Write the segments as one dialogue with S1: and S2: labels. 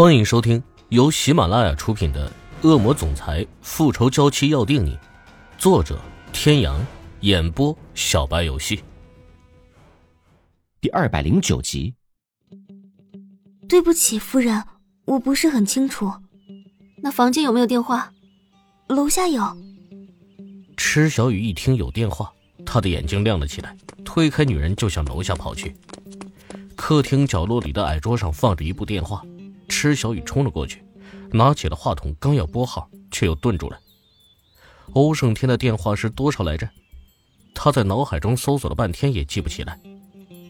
S1: 欢迎收听由喜马拉雅出品的《恶魔总裁复仇娇妻要定你》，作者：天阳，演播：小白游戏。
S2: 第二百零九集。
S3: 对不起，夫人，我不是很清楚。
S4: 那房间有没有电话？
S3: 楼下有。
S1: 池小雨一听有电话，她的眼睛亮了起来，推开女人就向楼下跑去。客厅角落里的矮桌上放着一部电话。池小雨冲了过去，拿起了话筒，刚要拨号，却又顿住了。欧胜天的电话是多少来着？他在脑海中搜索了半天也记不起来。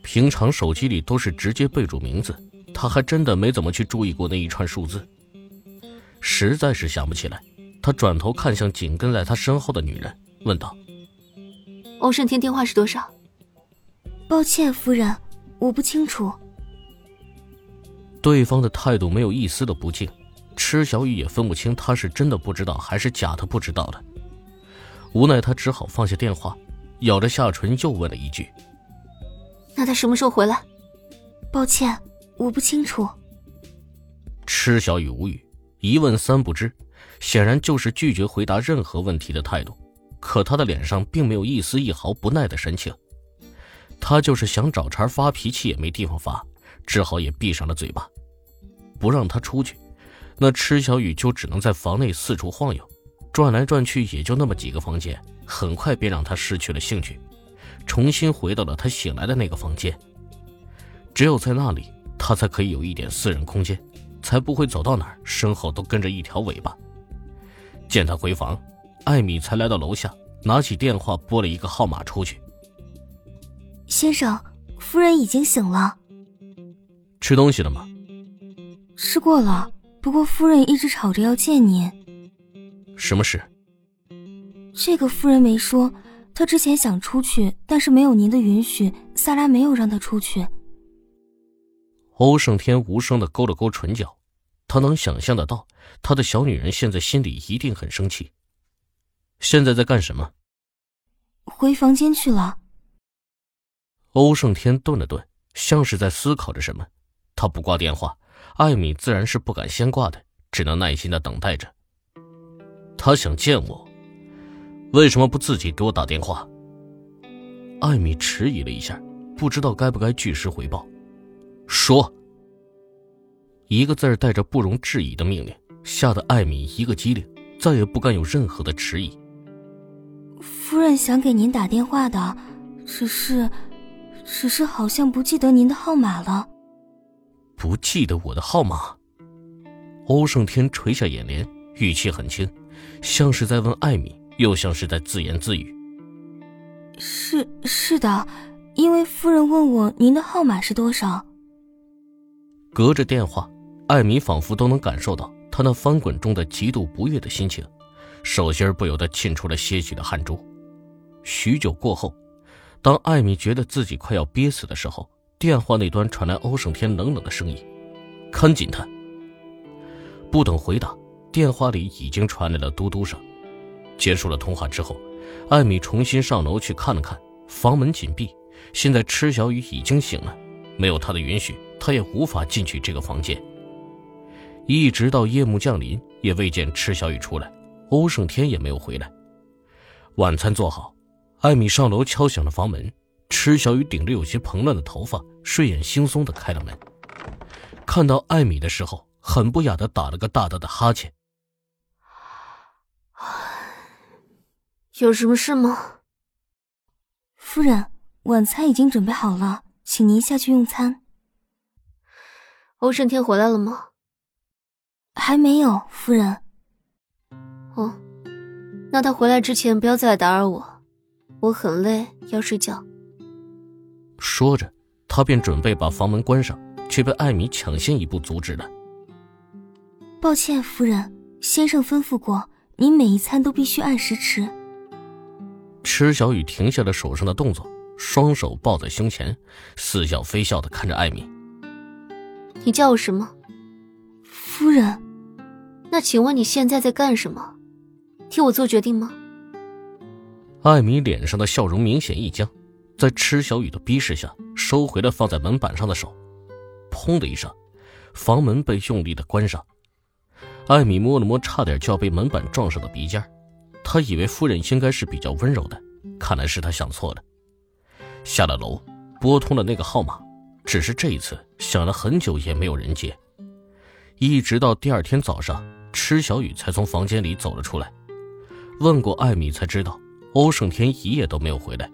S1: 平常手机里都是直接备注名字，他还真的没怎么去注意过那一串数字，实在是想不起来。他转头看向紧跟在他身后的女人，问道：“
S4: 欧胜天电话是多少？”
S3: 抱歉，夫人，我不清楚。
S1: 对方的态度没有一丝的不敬，池小雨也分不清他是真的不知道还是假的不知道的。无奈，他只好放下电话，咬着下唇又问了一句：“
S4: 那他什么时候回来？”
S3: 抱歉，我不清楚。
S1: 池小雨无语，一问三不知，显然就是拒绝回答任何问题的态度。可他的脸上并没有一丝一毫不耐的神情，他就是想找茬发脾气也没地方发。只好也闭上了嘴巴，不让他出去。那池小雨就只能在房内四处晃悠，转来转去也就那么几个房间，很快便让他失去了兴趣，重新回到了他醒来的那个房间。只有在那里，他才可以有一点私人空间，才不会走到哪儿身后都跟着一条尾巴。见他回房，艾米才来到楼下，拿起电话拨了一个号码出去。
S3: 先生，夫人已经醒了。
S1: 吃东西了吗？
S3: 吃过了，不过夫人一直吵着要见您。
S1: 什么事？
S3: 这个夫人没说，她之前想出去，但是没有您的允许，萨拉没有让她出去。
S1: 欧胜天无声的勾了勾唇角，他能想象得到，他的小女人现在心里一定很生气。现在在干什么？
S3: 回房间去了。
S1: 欧胜天顿了顿，像是在思考着什么。他不挂电话，艾米自然是不敢先挂的，只能耐心的等待着。他想见我，为什么不自己给我打电话？艾米迟疑了一下，不知道该不该据实回报。说，一个字带着不容置疑的命令，吓得艾米一个机灵，再也不敢有任何的迟疑。
S3: 夫人想给您打电话的，只是，只是好像不记得您的号码了。
S1: 不记得我的号码，欧胜天垂下眼帘，语气很轻，像是在问艾米，又像是在自言自语。
S3: 是是的，因为夫人问我您的号码是多少。
S1: 隔着电话，艾米仿佛都能感受到他那翻滚中的极度不悦的心情，手心不由得沁出了些许的汗珠。许久过后，当艾米觉得自己快要憋死的时候。电话那端传来欧胜天冷冷的声音：“看紧他。”不等回答，电话里已经传来了嘟嘟声。结束了通话之后，艾米重新上楼去看了看，房门紧闭。现在池小雨已经醒了，没有他的允许，他也无法进去这个房间。一直到夜幕降临，也未见池小雨出来，欧胜天也没有回来。晚餐做好，艾米上楼敲响了房门。池小雨顶着有些蓬乱的头发，睡眼惺忪的开了门。看到艾米的时候，很不雅的打了个大大的哈欠。
S4: 有什么事吗？
S3: 夫人，晚餐已经准备好了，请您下去用餐。
S4: 欧胜天回来了吗？
S3: 还没有，夫人。
S4: 哦，那他回来之前不要再来打扰我，我很累，要睡觉。
S1: 说着，他便准备把房门关上，却被艾米抢先一步阻止了。
S3: 抱歉，夫人，先生吩咐过，您每一餐都必须按时吃。
S1: 池小雨停下了手上的动作，双手抱在胸前，似笑非笑的看着艾米：“
S4: 你叫我什么？
S3: 夫人。
S4: 那请问你现在在干什么？替我做决定吗？”
S1: 艾米脸上的笑容明显一僵。在池小雨的逼视下，收回了放在门板上的手，砰的一声，房门被用力的关上。艾米摸了摸差点就要被门板撞上的鼻尖，他以为夫人应该是比较温柔的，看来是他想错了。下了楼，拨通了那个号码，只是这一次响了很久也没有人接，一直到第二天早上，池小雨才从房间里走了出来。问过艾米才知道，欧胜天一夜都没有回来。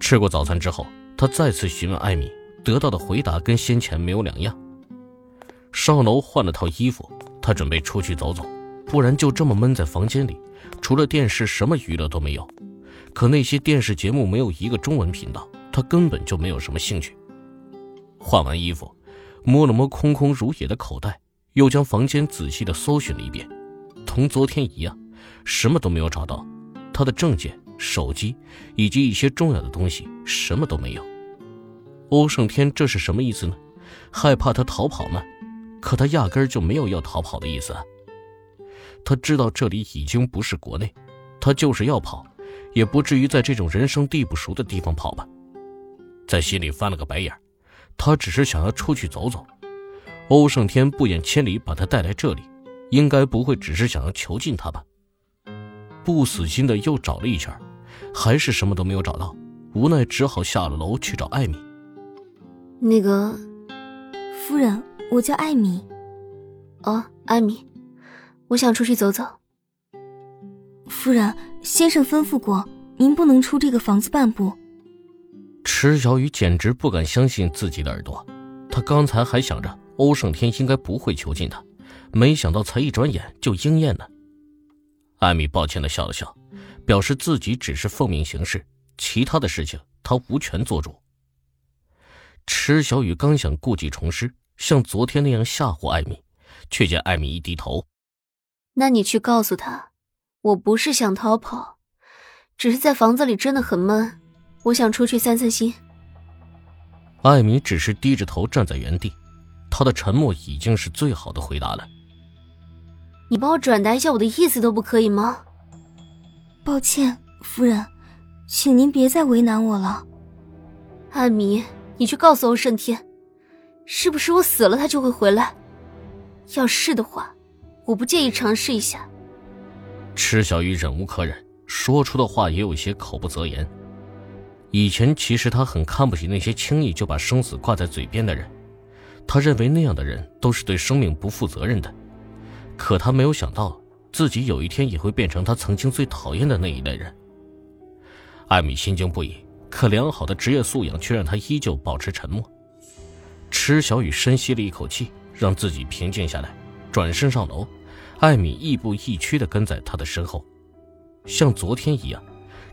S1: 吃过早餐之后，他再次询问艾米，得到的回答跟先前没有两样。上楼换了套衣服。他准备出去走走，不然就这么闷在房间里，除了电视什么娱乐都没有。可那些电视节目没有一个中文频道，他根本就没有什么兴趣。换完衣服，摸了摸空空如也的口袋，又将房间仔细的搜寻了一遍，同昨天一样，什么都没有找到。他的证件、手机以及一些重要的东西，什么都没有。欧胜天这是什么意思呢？害怕他逃跑吗？可他压根儿就没有要逃跑的意思啊。他知道这里已经不是国内，他就是要跑，也不至于在这种人生地不熟的地方跑吧。在心里翻了个白眼，他只是想要出去走走。欧胜天不远千里把他带来这里，应该不会只是想要囚禁他吧？不死心的又找了一圈，还是什么都没有找到，无奈只好下了楼去找艾米。
S4: 那个，
S3: 夫人。我叫艾米。
S4: 哦，艾米，我想出去走走。
S3: 夫人，先生吩咐过，您不能出这个房子半步。
S1: 池小雨简直不敢相信自己的耳朵，他刚才还想着欧胜天应该不会囚禁他，没想到才一转眼就应验了。艾米抱歉的笑了笑，表示自己只是奉命行事，其他的事情他无权做主。池小雨刚想故技重施。像昨天那样吓唬艾米，却见艾米一低头。
S4: 那你去告诉他，我不是想逃跑，只是在房子里真的很闷，我想出去散散心。
S1: 艾米只是低着头站在原地，她的沉默已经是最好的回答了。
S4: 你帮我转达一下我的意思都不可以吗？
S3: 抱歉，夫人，请您别再为难我了。
S4: 艾米，你去告诉欧胜天。是不是我死了他就会回来？要是的话，我不介意尝试一下。
S1: 池小雨忍无可忍，说出的话也有些口不择言。以前其实他很看不起那些轻易就把生死挂在嘴边的人，他认为那样的人都是对生命不负责任的。可他没有想到，自己有一天也会变成他曾经最讨厌的那一类人。艾米心惊不已，可良好的职业素养却让他依旧保持沉默。池小雨深吸了一口气，让自己平静下来，转身上楼。艾米亦步亦趋地跟在他的身后，像昨天一样。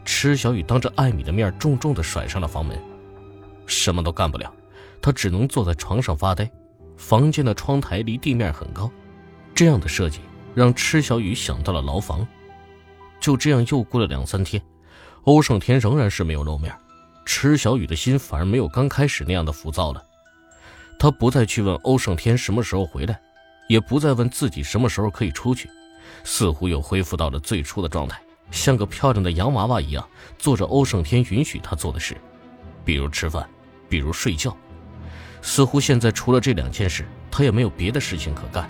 S1: 池小雨当着艾米的面重重地甩上了房门，什么都干不了，他只能坐在床上发呆。房间的窗台离地面很高，这样的设计让池小雨想到了牢房。就这样又过了两三天，欧胜天仍然是没有露面，池小雨的心反而没有刚开始那样的浮躁了。他不再去问欧胜天什么时候回来，也不再问自己什么时候可以出去，似乎又恢复到了最初的状态，像个漂亮的洋娃娃一样做着欧胜天允许他做的事，比如吃饭，比如睡觉。似乎现在除了这两件事，他也没有别的事情可干。